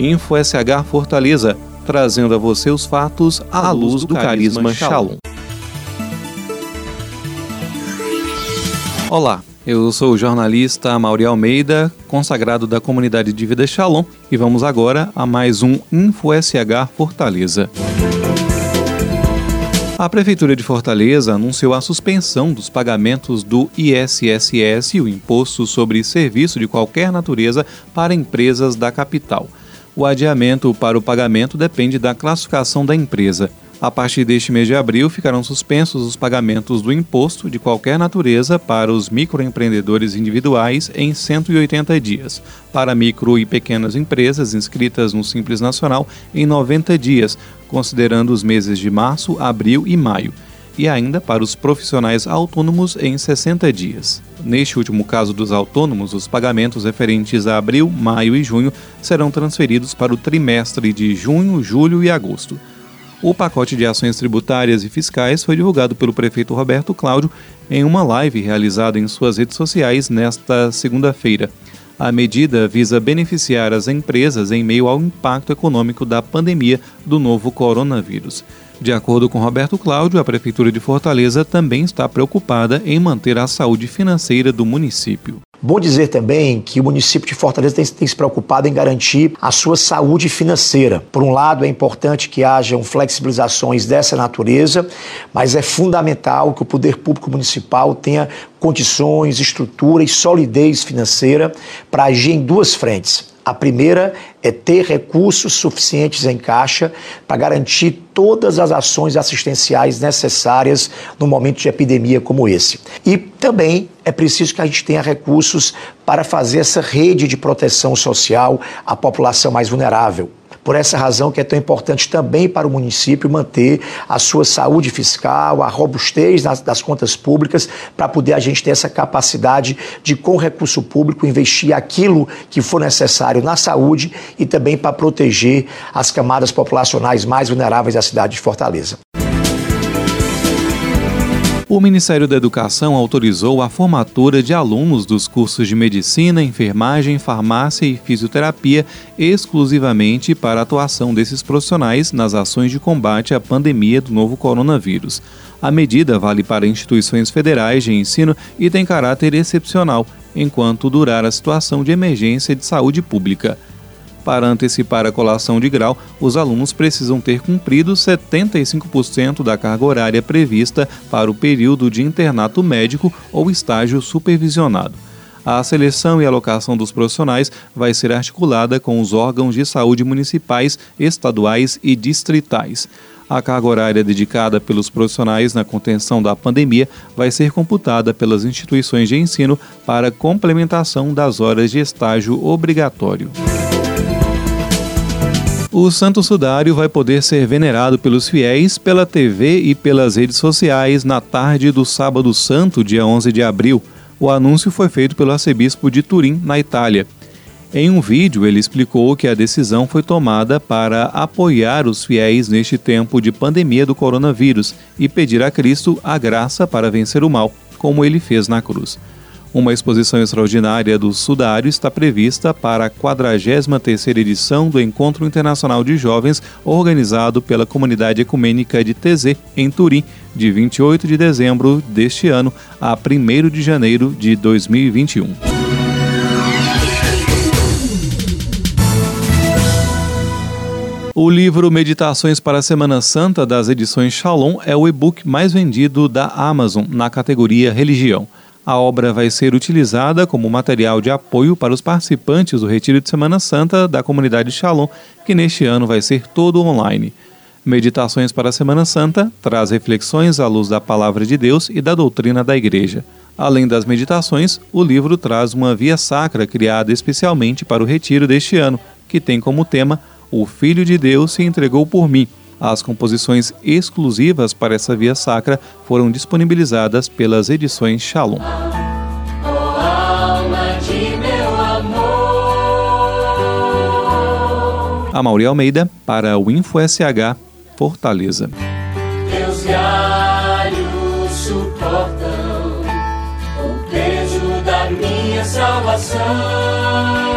Info SH Fortaleza, trazendo a você os fatos à luz do carisma Shalom. Olá, eu sou o jornalista Mauri Almeida, consagrado da comunidade de vida Shalom, e vamos agora a mais um Info SH Fortaleza. A Prefeitura de Fortaleza anunciou a suspensão dos pagamentos do ISSS, o Imposto sobre Serviço de Qualquer Natureza, para empresas da capital. O adiamento para o pagamento depende da classificação da empresa. A partir deste mês de abril, ficarão suspensos os pagamentos do imposto de qualquer natureza para os microempreendedores individuais em 180 dias, para micro e pequenas empresas inscritas no Simples Nacional em 90 dias, considerando os meses de março, abril e maio, e ainda para os profissionais autônomos em 60 dias. Neste último caso dos autônomos, os pagamentos referentes a abril, maio e junho serão transferidos para o trimestre de junho, julho e agosto. O pacote de ações tributárias e fiscais foi divulgado pelo prefeito Roberto Cláudio em uma live realizada em suas redes sociais nesta segunda-feira. A medida visa beneficiar as empresas em meio ao impacto econômico da pandemia do novo coronavírus. De acordo com Roberto Cláudio, a Prefeitura de Fortaleza também está preocupada em manter a saúde financeira do município. Bom dizer também que o município de Fortaleza tem, tem, se preocupado em garantir a sua saúde financeira. Por um lado, é importante que hajam flexibilizações dessa natureza, mas é fundamental que o poder público municipal tenha condições, estrutura e solidez financeira para agir em duas frentes. A primeira é ter recursos suficientes em caixa para garantir todas as ações assistenciais necessárias no momento de epidemia como esse. E também é preciso que a gente tenha recursos para fazer essa rede de proteção social à população mais vulnerável. Por essa razão que é tão importante também para o município manter a sua saúde fiscal, a robustez das, das contas públicas, para poder a gente ter essa capacidade de, com recurso público, investir aquilo que for necessário na saúde e também para proteger as camadas populacionais mais vulneráveis da cidade de Fortaleza. O Ministério da Educação autorizou a formatura de alunos dos cursos de medicina, enfermagem, farmácia e fisioterapia exclusivamente para a atuação desses profissionais nas ações de combate à pandemia do novo coronavírus. A medida vale para instituições federais de ensino e tem caráter excepcional, enquanto durar a situação de emergência de saúde pública. Para antecipar a colação de grau, os alunos precisam ter cumprido 75% da carga horária prevista para o período de internato médico ou estágio supervisionado. A seleção e alocação dos profissionais vai ser articulada com os órgãos de saúde municipais, estaduais e distritais. A carga horária dedicada pelos profissionais na contenção da pandemia vai ser computada pelas instituições de ensino para complementação das horas de estágio obrigatório. O Santo Sudário vai poder ser venerado pelos fiéis pela TV e pelas redes sociais na tarde do Sábado Santo, dia 11 de abril. O anúncio foi feito pelo arcebispo de Turim, na Itália. Em um vídeo, ele explicou que a decisão foi tomada para apoiar os fiéis neste tempo de pandemia do coronavírus e pedir a Cristo a graça para vencer o mal, como ele fez na cruz. Uma exposição extraordinária do Sudário está prevista para a 43ª edição do Encontro Internacional de Jovens, organizado pela Comunidade Ecumênica de TZ, em Turim, de 28 de dezembro deste ano a 1 de janeiro de 2021. O livro Meditações para a Semana Santa das edições Shalom é o e-book mais vendido da Amazon na categoria Religião. A obra vai ser utilizada como material de apoio para os participantes do Retiro de Semana Santa da comunidade Shalom, que neste ano vai ser todo online. Meditações para a Semana Santa traz reflexões à luz da palavra de Deus e da doutrina da Igreja. Além das meditações, o livro traz uma via sacra criada especialmente para o retiro deste ano, que tem como tema O Filho de Deus se entregou por mim as composições exclusivas para essa via sacra foram disponibilizadas pelas edições Shalom. A Mauri Almeida para o Info SH Fortaleza. Teus galhos suportam o peso da minha salvação.